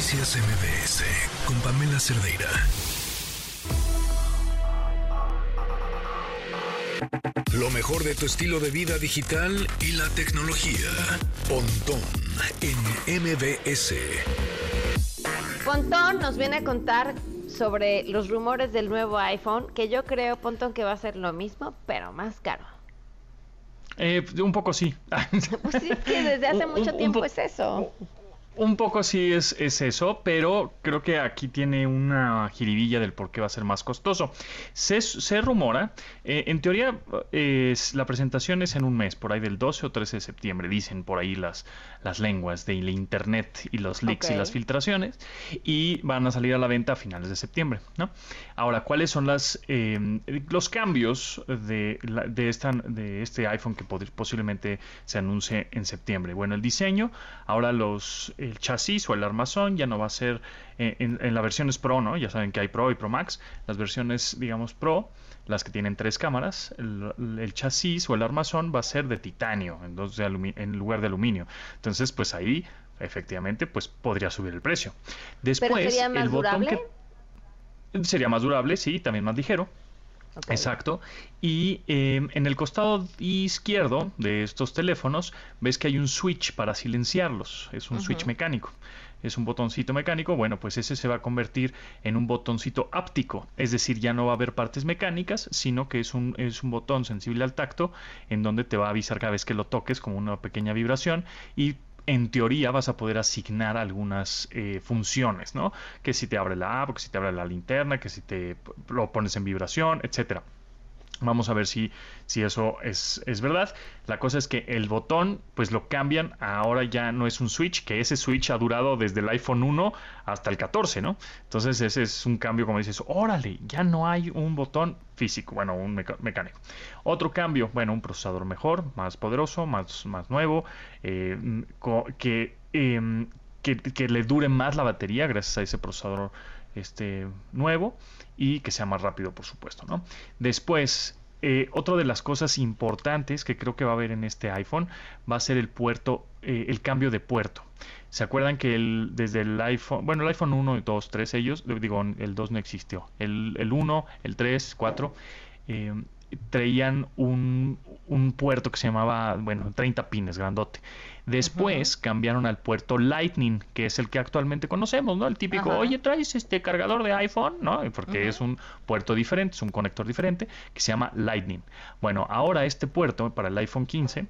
Noticias MBS con Pamela Cerdeira. Lo mejor de tu estilo de vida digital y la tecnología. Pontón en MBS. Pontón nos viene a contar sobre los rumores del nuevo iPhone, que yo creo, Pontón, que va a ser lo mismo, pero más caro. Eh, un poco sí. pues sí, que desde hace mucho tiempo es eso. Un poco sí es, es, eso, pero creo que aquí tiene una jiribilla del por qué va a ser más costoso. Se, se rumora, eh, en teoría la presentación es en un mes, por ahí del 12 o 13 de septiembre, dicen por ahí las, las lenguas de la internet y los leaks y las filtraciones, y van a salir a la venta a finales de septiembre. ¿no? Ahora, ¿cuáles son las, em, los cambios de, de, esta, de este iPhone que posiblemente se anuncie en septiembre? Bueno, el diseño, ahora los el chasis o el armazón ya no va a ser eh, en, en, la versión es Pro, ¿no? Ya saben que hay Pro y Pro Max. Las versiones, digamos, Pro, las que tienen tres cámaras, el, chasis o el armazón va a ser de titanio en, en lugar de aluminio. Entonces, pues ahí efectivamente pues podría subir el precio. Después, sería más el botón durable? que sería más durable, sí, también más ligero. Exacto. Y eh, en el costado izquierdo de estos teléfonos ves que hay un switch para silenciarlos. Es un switch mecánico. Es un botoncito mecánico. Bueno, pues ese se va a convertir en un botoncito áptico. Es decir, ya no va a haber partes mecánicas, sino que es un, es un botón sensible al tacto en donde te va a avisar cada vez que lo toques como una pequeña vibración y en teoría vas a poder asignar algunas eh, funciones, ¿no? Que si te abre la app, que si te abre la linterna, que si te lo pones en vibración, etcétera. Vamos a ver si, si eso es, es, verdad. La cosa es que el botón, pues lo cambian. Ahora ya no es un switch, que ese switch ha durado desde el iPhone 1 hasta el 14, ¿no? Entonces ese es un cambio, como dices, órale, ya no hay un botón físico, bueno, un mecánico. Otro cambio, bueno, un procesador mejor, más poderoso, más, más nuevo, eh, que, eh, que, que le dure más la batería gracias a ese procesador este nuevo y que sea más rápido por supuesto ¿no? después eh, otra de las cosas importantes que creo que va a haber en este iPhone va a ser el puerto eh, el cambio de puerto ¿Se acuerdan que el, desde el iPhone, bueno, el iPhone 1, 2, 3, ellos, digo, el 2 no existió, el, el 1, el 3, 4, eh, traían un, un, puerto que se llamaba, bueno, 30 pines, grandote. Después cambiaron al puerto Lightning, que es el que actualmente conocemos, ¿no? El típico, oye, traes este cargador de iPhone, ¿no? Porque es un puerto diferente, es un conector diferente, que se llama Lightning. Bueno, ahora este puerto para el iPhone 15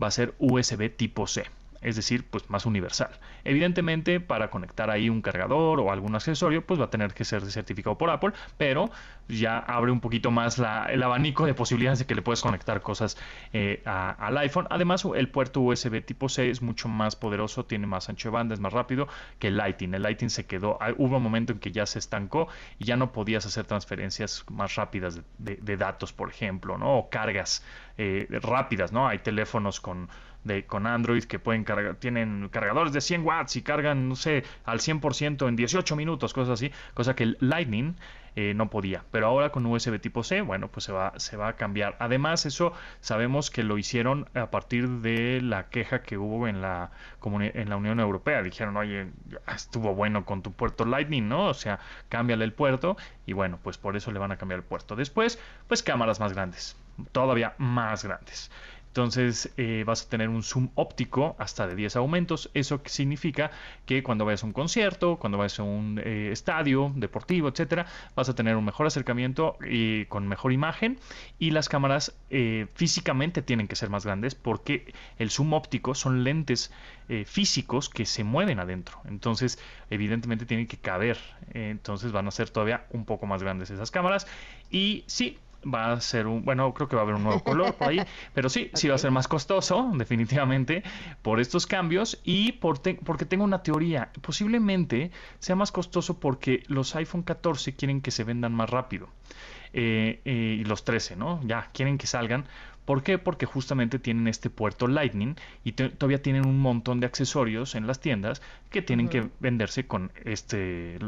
va a ser USB tipo C es decir, pues más universal. Evidentemente, para conectar ahí un cargador o algún accesorio, pues va a tener que ser certificado por Apple, pero ya abre un poquito más el abanico de posibilidades de que le puedes conectar cosas eh, al iPhone. Además, el puerto USB tipo C es mucho más poderoso, tiene más ancho de banda, es más rápido que el Lightning. El Lightning se quedó, hubo un momento en que ya se estancó y ya no podías hacer transferencias más rápidas de datos, por ejemplo, ¿no? O cargas eh, rápidas, ¿no? Hay teléfonos con con Android que pueden cargar, tienen cargadores de 100 watts y cargan, no sé, al 100% en 18 minutos, cosas así, cosa que el Lightning eh, no podía. Pero ahora con USB tipo C, bueno, pues se va, se va a cambiar. Además, eso sabemos que lo hicieron a partir de la queja que hubo en la, en la Unión Europea. Dijeron, oye, estuvo bueno con tu puerto Lightning, ¿no? O sea, cámbiale el puerto y bueno, pues por eso le van a cambiar el puerto. Después, pues cámaras más grandes, todavía más grandes. Entonces eh, vas a tener un zoom óptico hasta de 10 aumentos. Eso significa que cuando vayas a un concierto, cuando vayas a un eh, estadio deportivo, etcétera, vas a tener un mejor acercamiento y con mejor imagen. Y las cámaras eh, físicamente tienen que ser más grandes porque el zoom óptico son lentes físicos que se mueven adentro. Entonces, evidentemente tienen que caber. entonces van a ser todavía un poco más grandes esas cámaras. Y sí, va a ser un, bueno, creo que va a haber un nuevo color por ahí, pero sí, okay. sí va a ser más costoso, definitivamente, por estos cambios y por te, porque tengo una teoría, posiblemente sea más costoso porque los iPhone 14 quieren que se vendan más rápido. Eh, eh, y los 13, ¿no? Ya quieren que salgan. ¿Por qué? Porque justamente tienen este puerto Lightning y todavía tienen un montón de accesorios en las tiendas que tienen uh -huh. que venderse con este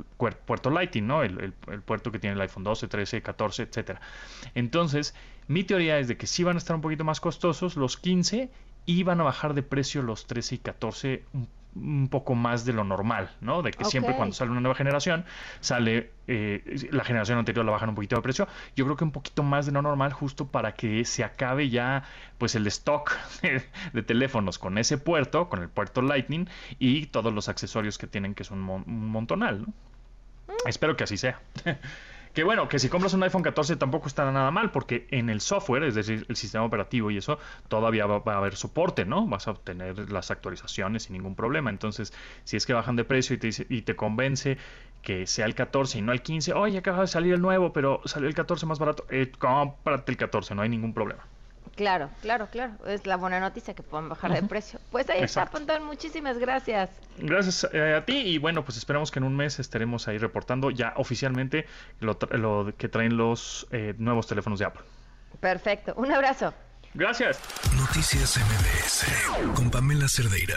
puerto Lightning, ¿no? El, el, el, puerto que tiene el iPhone 12, 13, 14, etcétera. Entonces, mi teoría es de que sí van a estar un poquito más costosos los 15 y van a bajar de precio los 13 y 14 un poco más de lo normal, ¿no? De que siempre cuando sale una nueva generación, sale eh, la generación anterior la bajan un poquito de precio. Yo creo que un poquito más de lo normal, justo para que se acabe ya pues el stock de, de teléfonos con ese puerto, con el puerto Lightning y todos los accesorios que tienen, que es un, mon- un montonal, ¿no? Espero que así sea. Que bueno, que si compras un iPhone 14 tampoco estará nada mal, porque en el software, es decir, el sistema operativo y eso, todavía va, a haber soporte, ¿no? Vas a obtener las actualizaciones sin ningún problema. Entonces, si es que bajan de precio y te, y te convence que sea el 14 y no el 15, oye, acaba de salir el nuevo, pero salió el 14 más barato, eh, cómprate el 14, no hay ningún problema. Claro, claro, claro. Es la buena noticia que puedan bajar de precio. Pues ahí Exacto. está, Pontón. Muchísimas gracias. Gracias eh, a ti y bueno, pues esperemos que en un mes estaremos ahí reportando ya oficialmente lo, tra- lo que traen los eh, nuevos teléfonos de Apple. Perfecto. Un abrazo. Gracias. Noticias MBS con Pamela Cerdeira.